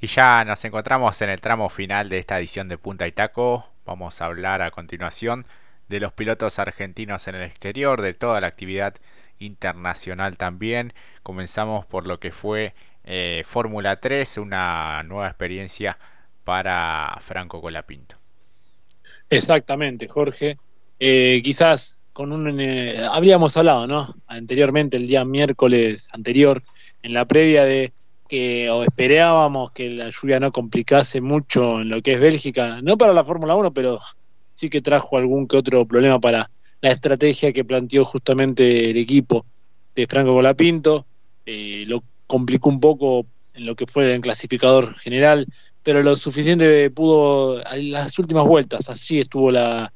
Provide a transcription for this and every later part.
Y ya nos encontramos en el tramo final de esta edición de Punta y Taco. Vamos a hablar a continuación de los pilotos argentinos en el exterior, de toda la actividad internacional también. Comenzamos por lo que fue eh, Fórmula 3, una nueva experiencia para Franco Colapinto. Exactamente, Jorge. Eh, quizás con un... Eh, habíamos hablado, ¿no? Anteriormente, el día miércoles anterior, en la previa de que o esperábamos que la lluvia no complicase mucho en lo que es Bélgica, no para la Fórmula 1, pero sí que trajo algún que otro problema para la estrategia que planteó justamente el equipo de Franco Colapinto, eh, lo complicó un poco en lo que fue el clasificador general, pero lo suficiente pudo, en las últimas vueltas, así estuvo la,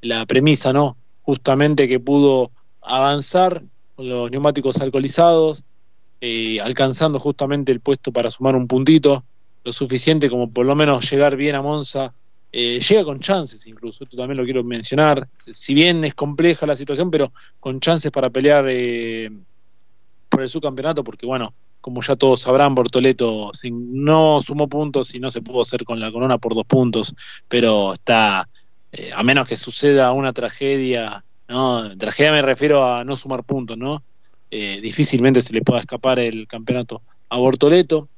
la premisa, ¿no? Justamente que pudo avanzar con los neumáticos alcoholizados, eh, alcanzando justamente el puesto para sumar un puntito, lo suficiente como por lo menos llegar bien a Monza. Eh, llega con chances incluso, esto también lo quiero mencionar, si bien es compleja la situación, pero con chances para pelear eh, por el subcampeonato, porque bueno, como ya todos sabrán, Bortoleto no sumó puntos y no se pudo hacer con la corona por dos puntos, pero está, a menos que suceda una tragedia, no, tragedia me refiero a no sumar puntos, ¿no? Eh, difícilmente se le pueda escapar el campeonato a Bortoleto.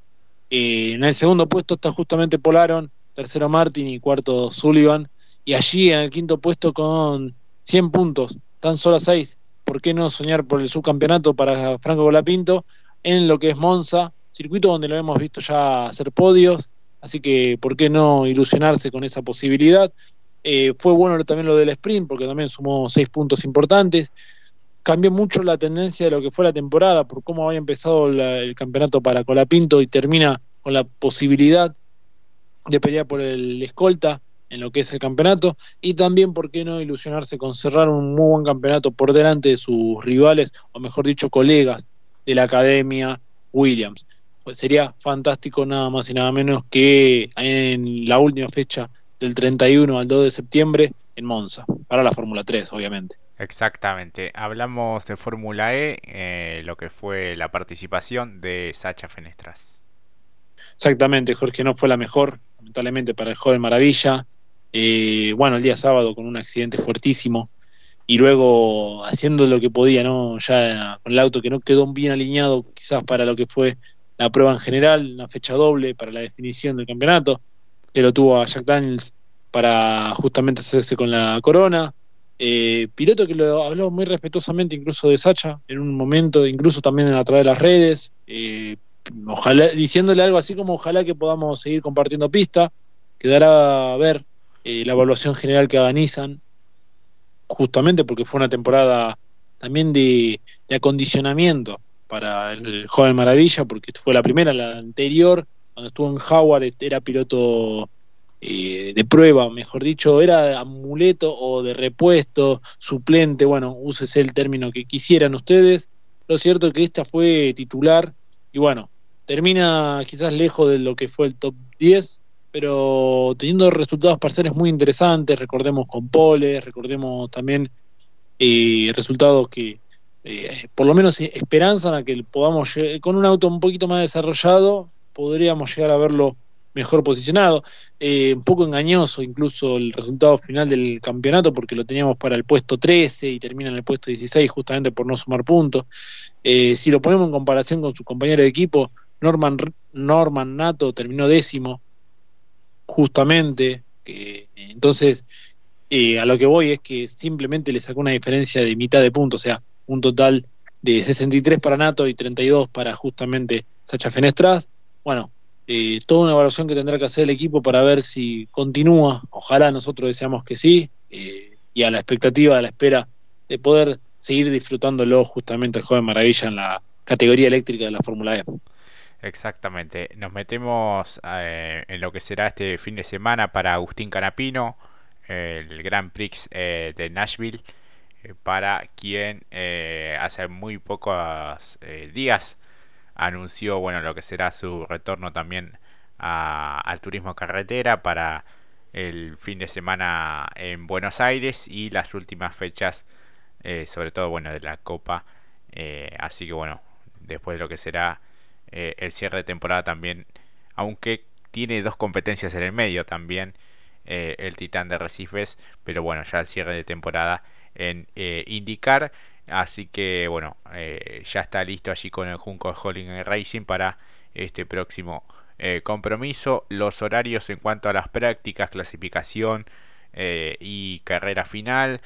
Eh, en el segundo puesto está justamente Polaron, tercero Martin y cuarto Sullivan. Y allí en el quinto puesto con 100 puntos, tan solo 6. ¿Por qué no soñar por el subcampeonato para Franco Golapinto en lo que es Monza, circuito donde lo hemos visto ya hacer podios? Así que, ¿por qué no ilusionarse con esa posibilidad? Eh, fue bueno también lo del sprint, porque también sumó 6 puntos importantes cambió mucho la tendencia de lo que fue la temporada, por cómo había empezado el campeonato para Colapinto y termina con la posibilidad de pelear por el escolta en lo que es el campeonato y también, ¿por qué no ilusionarse con cerrar un muy buen campeonato por delante de sus rivales, o mejor dicho, colegas de la academia Williams? Pues sería fantástico nada más y nada menos que en la última fecha del 31 al 2 de septiembre en Monza, para la Fórmula 3, obviamente. Exactamente. Hablamos de Fórmula E, eh, lo que fue la participación de Sacha Fenestras. Exactamente, Jorge no fue la mejor, lamentablemente para el joven Maravilla. Eh, bueno, el día sábado con un accidente fuertísimo y luego haciendo lo que podía, ¿no? Ya con el auto que no quedó bien alineado quizás para lo que fue la prueba en general, una fecha doble para la definición del campeonato, pero tuvo a Jack Daniels para justamente hacerse con la corona. Eh, piloto que lo habló muy respetuosamente incluso de Sacha en un momento, incluso también a través de las redes, eh, diciéndole algo así como ojalá que podamos seguir compartiendo pista, quedará a ver eh, la evaluación general que organizan, justamente porque fue una temporada también de, de acondicionamiento para el joven Maravilla, porque fue la primera, la anterior, cuando estuvo en Howard era piloto eh, de prueba, mejor dicho, era amuleto o de repuesto, suplente, bueno, úsese el término que quisieran ustedes. Lo cierto es que esta fue titular y bueno, termina quizás lejos de lo que fue el top 10, pero teniendo resultados parciales muy interesantes, recordemos con Poles, recordemos también eh, resultados que eh, por lo menos esperanzan a que podamos, con un auto un poquito más desarrollado, podríamos llegar a verlo mejor posicionado. Eh, un poco engañoso incluso el resultado final del campeonato porque lo teníamos para el puesto 13 y termina en el puesto 16 justamente por no sumar puntos. Eh, si lo ponemos en comparación con su compañero de equipo, Norman, Norman Nato terminó décimo justamente. Que, entonces, eh, a lo que voy es que simplemente le sacó una diferencia de mitad de puntos, o sea, un total de 63 para Nato y 32 para justamente Sacha Fenestras. Bueno, eh, toda una evaluación que tendrá que hacer el equipo para ver si continúa. Ojalá nosotros deseamos que sí, eh, y a la expectativa, a la espera de poder seguir disfrutándolo justamente el joven Maravilla en la categoría eléctrica de la Fórmula E. Exactamente. Nos metemos eh, en lo que será este fin de semana para Agustín Canapino, el Grand Prix de Nashville, para quien hace muy pocos días anunció bueno lo que será su retorno también al turismo carretera para el fin de semana en Buenos Aires y las últimas fechas eh, sobre todo bueno de la Copa eh, así que bueno después de lo que será eh, el cierre de temporada también aunque tiene dos competencias en el medio también, el Titán de Recifes, pero bueno, ya el cierre de temporada en indicar. Así que bueno, eh, ya está listo allí con el Junco Holling Racing para este próximo compromiso. Los horarios en cuanto a las prácticas, clasificación y carrera final.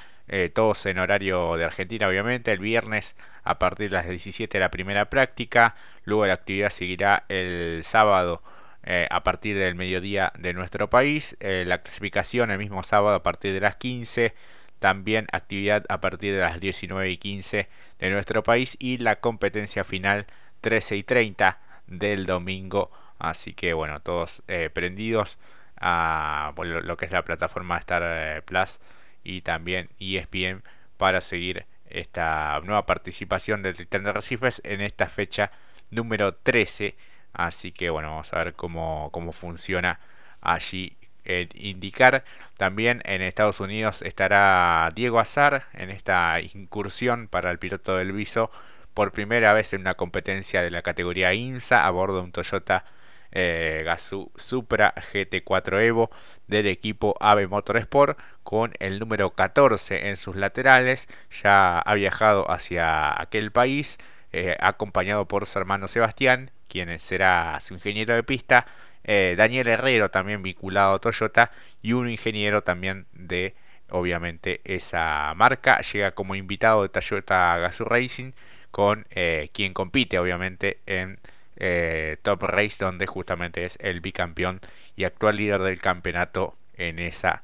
todos en horario de Argentina, obviamente. El viernes a partir de las 17 la primera práctica. Luego la actividad seguirá el sábado eh, a partir del mediodía de nuestro país. Eh, la clasificación el mismo sábado a partir de las 15. También actividad a partir de las 19 y 15 de nuestro país. Y la competencia final 13 y 30 del domingo. Así que bueno, todos eh, prendidos a lo, que es la plataforma Star Plus y también ESPN para seguir esta nueva participación del Titán de Recifes en esta fecha número 13 Así que bueno, vamos a ver cómo, cómo funciona allí el indicar. También en Estados Unidos estará Diego Azar en esta incursión para el piloto del Viso por primera vez en una competencia de la categoría INSA a bordo de un Toyota eh, Gazoo Supra GT4 Evo del equipo Ave Motorsport con el número 14 en sus laterales. Ya ha viajado hacia aquel país eh, acompañado por su hermano Sebastián quien será su ingeniero de pista, eh, Daniel Herrero también vinculado a Toyota y un ingeniero también de obviamente esa marca. Llega como invitado de Toyota Gazoo Racing con eh, quien compite obviamente en eh, Top Race donde justamente es el bicampeón y actual líder del campeonato en esa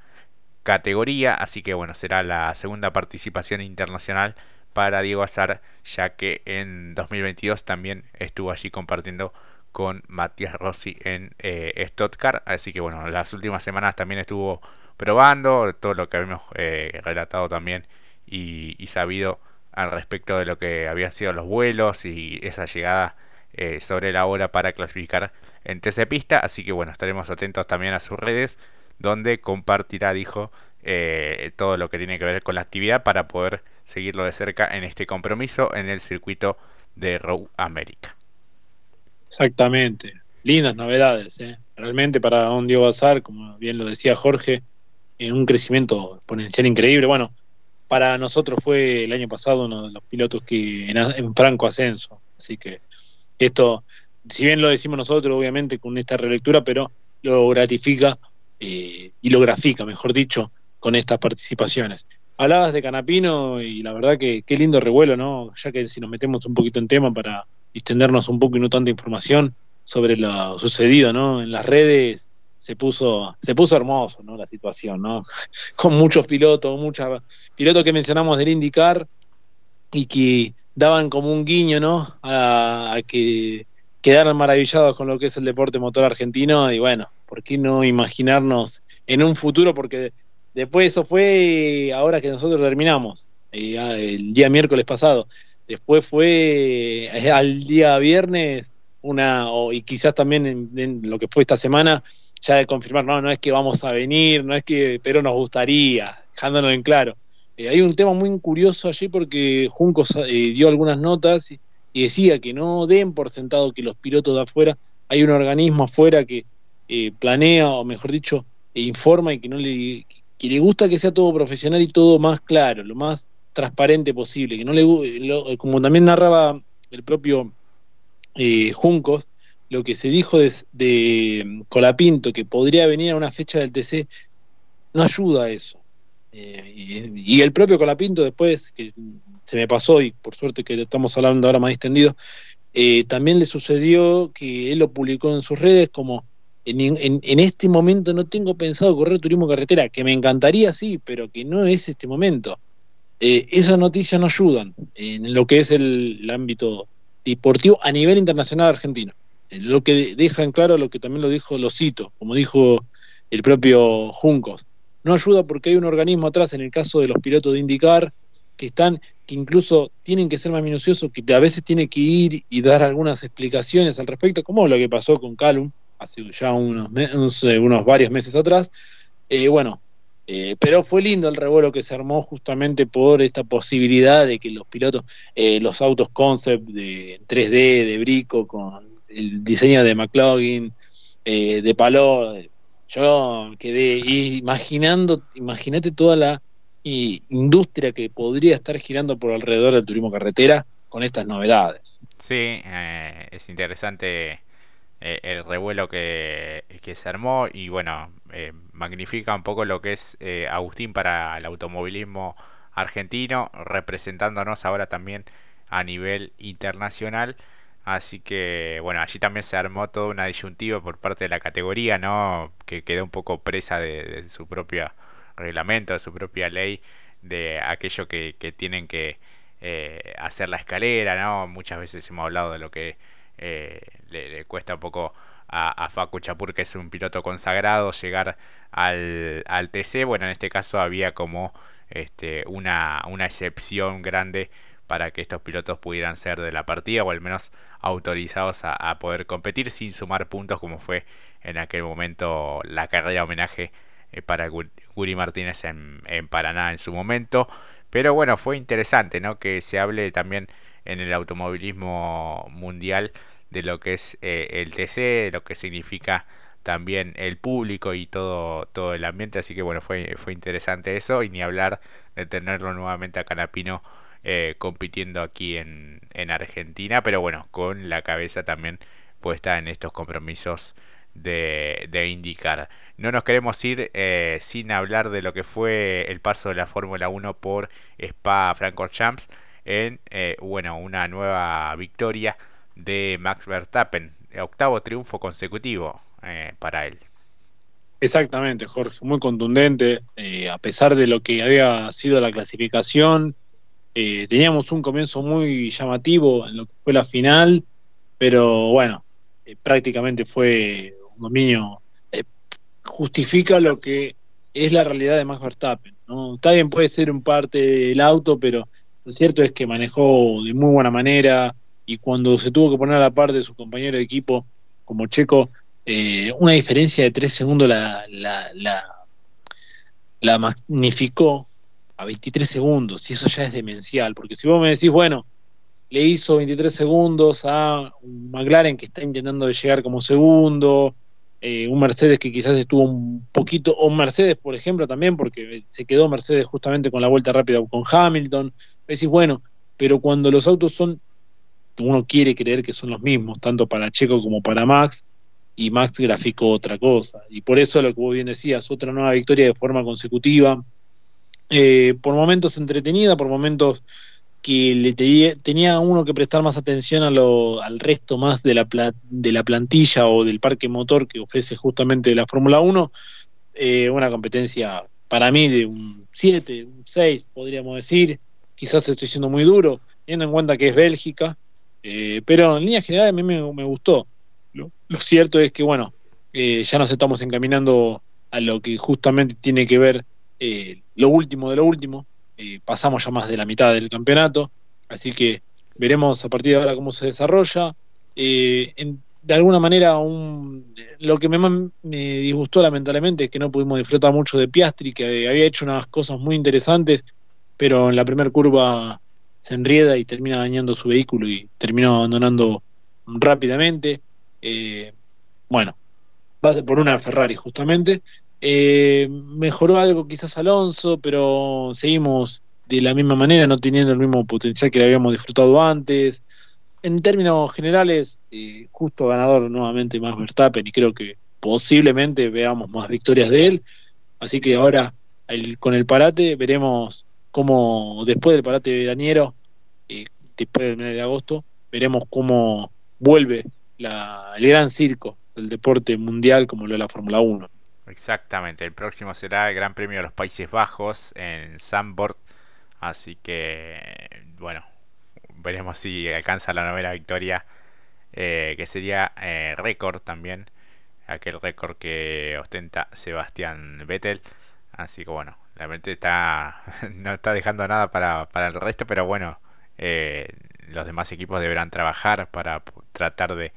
categoría. Así que bueno será la segunda participación internacional para Diego Azar, ya que en 2022 también estuvo allí compartiendo con Matías Rossi en eh, Así que bueno, las últimas semanas también estuvo probando todo lo que habíamos eh, relatado también y, sabido al respecto de lo que habían sido los vuelos y esa llegada eh, sobre la hora para clasificar en TC Pista. Así que bueno, estaremos atentos también a sus redes, donde compartirá, dijo, eh, todo lo que tiene que ver con la actividad para poder seguirlo de cerca en este compromiso en el circuito de Row América. Exactamente, lindas novedades, ¿eh? realmente para un Diego Bazar, como bien lo decía Jorge, en un crecimiento exponencial increíble. Bueno, para nosotros fue el año pasado uno de los pilotos que en, franco ascenso, así que esto, si bien lo decimos nosotros, obviamente con esta relectura, pero lo gratifica eh, y lo grafica, mejor dicho, con estas participaciones. Hablabas de Canapino y la verdad que qué lindo revuelo, ¿no? Ya que si nos metemos un poquito en tema para distendernos un poco y no tanta información sobre lo sucedido, ¿no? En las redes se puso se puso hermoso, ¿no? La situación, ¿no? Con muchos pilotos, muchos pilotos que mencionamos del IndyCar y que daban como un guiño, ¿no? A, a que quedaran maravillados con lo que es el deporte motor argentino y bueno, ¿por qué no imaginarnos en un futuro? Porque Después eso fue ahora que nosotros terminamos, eh, el día miércoles pasado. Después fue eh, al día viernes una, y quizás también en, lo que fue esta semana, ya de confirmar, no, no es que vamos a venir, no es que, pero nos gustaría, dejándonos en claro. Eh, hay un tema muy curioso allí porque Juncos dio algunas notas y, decía que no den por sentado que los pilotos de afuera, hay un organismo afuera que planea, o mejor dicho, informa y que no le que le gusta que sea todo profesional y todo más claro, lo más transparente posible, que no le como también narraba el propio eh, Juncos, lo que se dijo de, Colapinto, que podría venir a una fecha del TC, no ayuda a eso. Eh, y, el propio Colapinto después, que se me pasó y por suerte que estamos hablando ahora más extendido, eh, también le sucedió que él lo publicó en sus redes como en, este momento no tengo pensado correr turismo carretera, que me encantaría sí, pero que no es este momento. Eh, esas noticias no ayudan en lo que es el, ámbito deportivo a nivel internacional argentino. Eh, lo que deja en claro lo que también lo dijo, lo cito, como dijo el propio Juncos. No ayuda porque hay un organismo atrás, en el caso de los pilotos de indicar, que están, que incluso tienen que ser más minuciosos, que a veces tiene que ir y dar algunas explicaciones al respecto, como lo que pasó con Calum, hace ya unos, unos varios meses atrás. Eh, bueno, eh, pero fue lindo el revuelo que se armó justamente por esta posibilidad de que los pilotos, eh, los autos concept de 3D, de Brico, con el diseño de McLaughlin, eh, de palo. Yo quedé imaginando, imagínate toda la industria que podría estar girando por alrededor del turismo carretera con estas novedades. Sí, es interesante el revuelo que, que, se armó y bueno, magnifica un poco lo que es Agustín para el automovilismo argentino, representándonos ahora también a nivel internacional. Así que, bueno, allí también se armó toda una disyuntiva por parte de la categoría, ¿no? Que quedó un poco presa de, su propio reglamento, de su propia ley, de aquello que, tienen que eh, hacer la escalera, ¿no? Muchas veces hemos hablado de lo que eh, le, cuesta un poco a, a, Facu Chapur, que es un piloto consagrado, llegar al, TC. Bueno, en este caso había como este, una, una excepción grande para que estos pilotos pudieran ser de la partida o al menos autorizados a, poder competir sin sumar puntos como fue en aquel momento la carrera homenaje eh, para Guri Martínez en, Paraná en su momento. Pero bueno, fue interesante ¿no? que se hable también en el automovilismo mundial de lo que es eh, el TC, de lo que significa también el público y todo, todo el ambiente. Así que bueno, fue, fue interesante eso y ni hablar de tenerlo nuevamente a Canapino eh, compitiendo aquí en, en Argentina, pero bueno, con la cabeza también puesta en estos compromisos de, de indicar. No nos queremos ir eh, sin hablar de lo que fue el paso de la Fórmula 1 por Spa Francorchamps en eh, bueno, una nueva victoria de Max Verstappen, octavo triunfo consecutivo para él. Exactamente, Jorge, muy contundente, a pesar de lo que había sido la clasificación, eh, teníamos un comienzo muy llamativo en lo que fue la final, pero bueno, eh, prácticamente fue un dominio. Eh, justifica lo que es la realidad de Max Verstappen. ¿no? Está bien, puede ser un parte del auto, pero lo cierto es que manejó de muy buena manera y cuando se tuvo que poner a la par de su compañero de equipo como Checo, una diferencia de tres segundos la, la, la, magnificó a 23 segundos, y eso ya es demencial, porque si vos me decís, bueno, le hizo 23 segundos a McLaren que está intentando llegar como segundo, eh, un Mercedes que quizás estuvo un poquito, o Mercedes, por ejemplo, también, porque se quedó Mercedes justamente con la vuelta rápida con Hamilton, decís, bueno, pero cuando los autos son, uno quiere creer que son los mismos, tanto para Checo como para Max, y Max graficó otra cosa, y por eso lo que vos bien decías, otra nueva victoria de forma consecutiva, eh, por momentos entretenida, por momentos que le tenía uno que prestar más atención a lo, al resto más de la, de la plantilla o del parque motor que ofrece justamente la Fórmula 1, eh, una competencia para mí de un 7, un 6, podríamos decir, quizás estoy siendo muy duro, teniendo en cuenta que es Bélgica, eh, pero en línea general a mí me, gustó. Lo, cierto es que, bueno, ya nos estamos encaminando a lo que justamente tiene que ver eh, lo último de lo último. Eh, pasamos ya más de la mitad del campeonato, así que veremos a partir de ahora cómo se desarrolla. Eh, de alguna manera, un, lo que me, me disgustó lamentablemente es que no pudimos disfrutar mucho de Piastri, que había hecho unas cosas muy interesantes, pero en la primera curva se enrieda y termina dañando su vehículo y terminó abandonando rápidamente. bueno, va por una Ferrari justamente. Eh, mejoró algo quizás Alonso, pero seguimos de la misma manera, no teniendo el mismo potencial que le habíamos disfrutado antes. En términos generales, eh, justo ganador nuevamente más Verstappen y creo que posiblemente veamos más victorias de él. Así que ahora con el parate veremos cómo después del parate veraniero, eh, después del mes de agosto, veremos cómo vuelve la, el gran circo del deporte mundial como lo es la Fórmula 1. Exactamente, el próximo será el Gran Premio de los Países Bajos en Zandvoort. Así que, bueno, veremos si alcanza la novena victoria, eh, que sería eh, récord también, aquel récord que ostenta Sebastián Vettel. Así que, bueno, la mente está no está dejando nada para, para el resto, pero bueno, eh, los demás equipos deberán trabajar para tratar de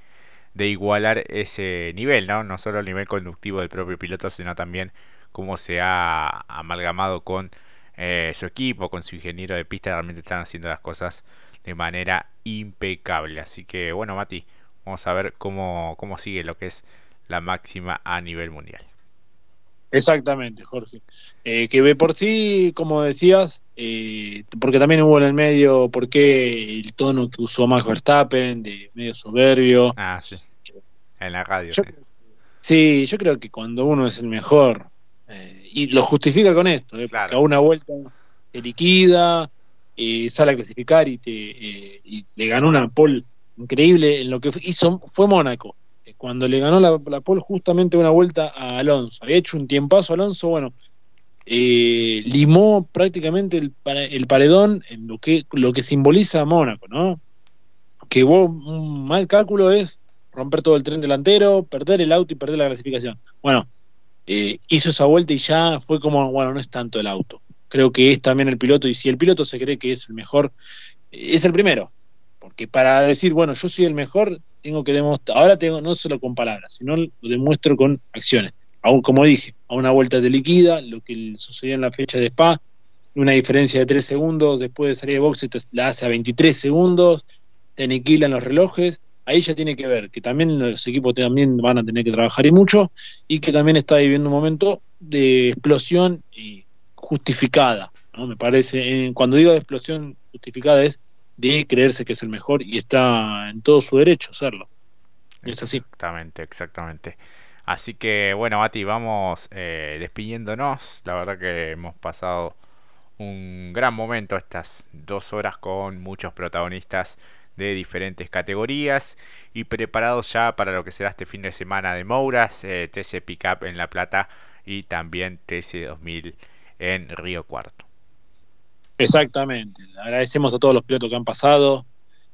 de igualar ese nivel, ¿no? No solo el nivel conductivo del propio piloto, sino también cómo se ha amalgamado con eh, su equipo, con su ingeniero de pista, realmente están haciendo las cosas de manera impecable. Así que bueno, Mati, vamos a ver cómo, cómo sigue lo que es la máxima a nivel mundial. Exactamente, Jorge. Eh, que ve por sí, como decías, eh, porque también hubo en el medio, por qué el tono que usó Max Verstappen, de medio soberbio. Ah, sí. En la radio. Yo, sí. yo creo que cuando uno es el mejor, eh, y lo justifica con esto, porque a una vuelta te liquida, sale a clasificar y, te, y le ganó una pole increíble en lo que hizo, fue Mónaco cuando le ganó la, la pole justamente una vuelta a Alonso. Había hecho un tiempazo Alonso, bueno, eh, limó prácticamente el, el, paredón en lo que, lo que simboliza Mónaco, ¿no? Que vos, un mal cálculo es romper todo el tren delantero, perder el auto y perder la clasificación. Bueno, eh, hizo esa vuelta y ya fue como, bueno, no es tanto el auto. Creo que es también el piloto y si el piloto se cree que es el mejor, es el primero. Porque para decir, bueno, yo soy el mejor, tengo que demostrar, ahora tengo no solo con palabras, sino lo demuestro con acciones. Aún como dije, a una vuelta de liquida, lo que sucedió en la fecha de Spa, una diferencia de 3 segundos, después de salir de boxe la hace a 23 segundos, te aniquilan los relojes, ahí ya tiene que ver que también los equipos también van a tener que trabajar y mucho, y que también está viviendo un momento de explosión y justificada, ¿no? Me parece, cuando digo de explosión justificada es de creerse que es el mejor y está en todo su derecho hacerlo. Es así. Exactamente, exactamente. Así que bueno, Mati, vamos eh, despidiéndonos. La verdad que hemos pasado un gran momento estas dos horas con muchos protagonistas de diferentes categorías y preparados ya para lo que será este fin de semana de Mouras, eh, TC Pickup en La Plata y también TC 2000 en Río Cuarto. Exactamente. Agradecemos a todos los pilotos que han pasado.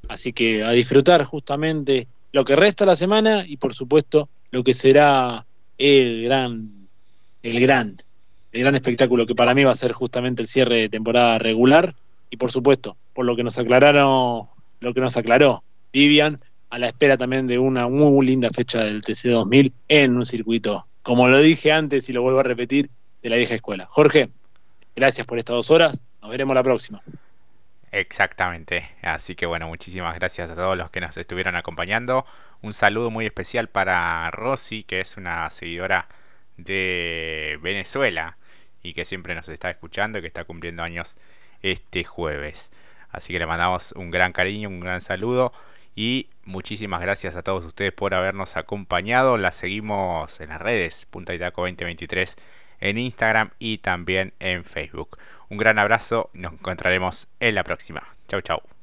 Así que a disfrutar justamente lo que resta la semana y por supuesto lo que será el gran, el gran, el gran espectáculo que para mí va a ser justamente el cierre de temporada regular y por supuesto por lo que nos aclararon, lo que nos aclaró Vivian a la espera también de una muy linda fecha del TC 2000 en un circuito, como lo dije antes y lo vuelvo a repetir, de la vieja escuela. Jorge, gracias por estas dos horas nos veremos la próxima. Exactamente. Así que bueno, muchísimas gracias a todos los que nos estuvieron acompañando. Un saludo muy especial para Rosy, que es una seguidora de Venezuela y que siempre nos está escuchando y que está cumpliendo años este jueves. Así que le mandamos un gran cariño, un gran saludo y muchísimas gracias a todos ustedes por habernos acompañado. La seguimos en las redes, Punta Itaco 2023 en Instagram y también en Facebook. Un gran abrazo, nos encontraremos en la próxima. Chau chau.